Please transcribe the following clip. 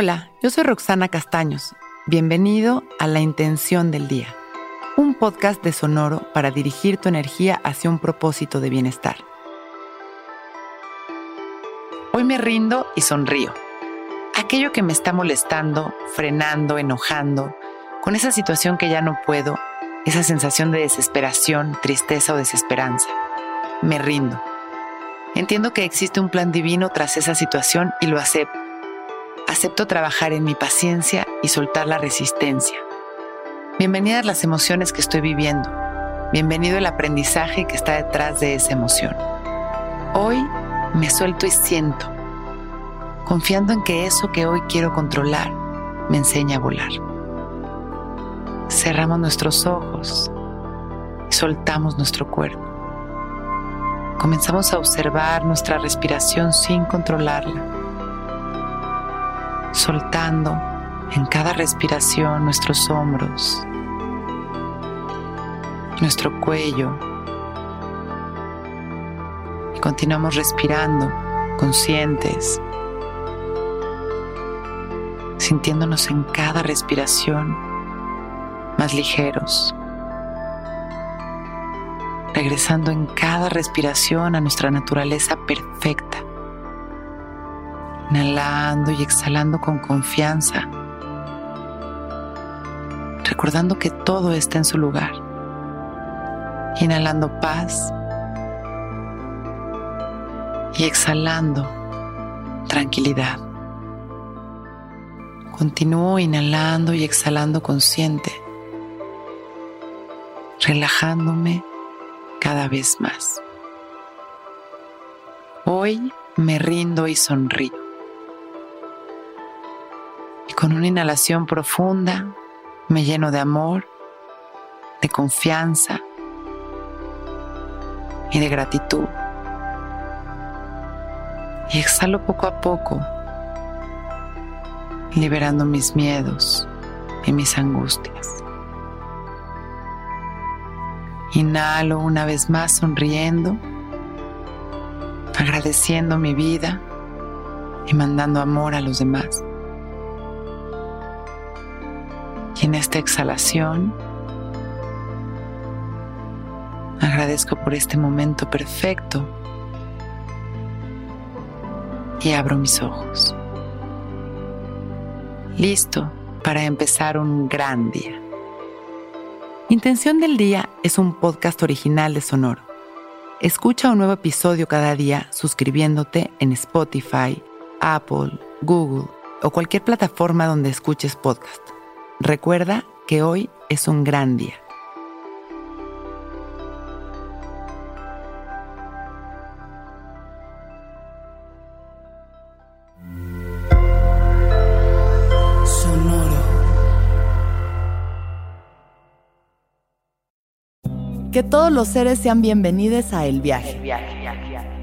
Hola, yo soy Roxana Castaños. Bienvenido a La Intención del Día, un podcast de Sonoro para dirigir tu energía hacia un propósito de bienestar. Hoy me rindo y sonrío. Aquello que me está molestando, frenando, enojando, con esa situación que ya no puedo, esa sensación de desesperación, tristeza o desesperanza. Me rindo. Entiendo que existe un plan divino tras esa situación y lo acepto. Acepto trabajar en mi paciencia y soltar la resistencia. Bienvenidas las emociones que estoy viviendo. Bienvenido el aprendizaje que está detrás de esa emoción. Hoy me suelto y siento, confiando en que eso que hoy quiero controlar me enseña a volar. Cerramos nuestros ojos y soltamos nuestro cuerpo. Comenzamos a observar nuestra respiración sin controlarla, soltando en cada respiración nuestros hombros, nuestro cuello. Y continuamos respirando, conscientes, sintiéndonos en cada respiración más ligeros regresando en cada respiración a nuestra naturaleza perfecta. Inhalando y exhalando con confianza, recordando que todo está en su lugar. Inhalando paz y exhalando tranquilidad. Continúo inhalando y exhalando consciente, relajándome cada vez más. Hoy me rindo y sonrío. Con una inhalación profunda me lleno de amor, de confianza y de gratitud. Y exhalo poco a poco, liberando mis miedos y mis angustias. Inhalo una vez más sonriendo, agradeciendo mi vida y mandando amor a los demás. Y en esta exhalación agradezco por este momento perfecto y abro mis ojos. Listo para empezar un gran día. Intención del Día es un podcast original de Sonoro. Escucha un nuevo episodio cada día suscribiéndote en Spotify, Apple, Google o cualquier plataforma donde escuches podcast. Recuerda que hoy es un gran día. Que todos los seres sean bienvenidos a El Viaje.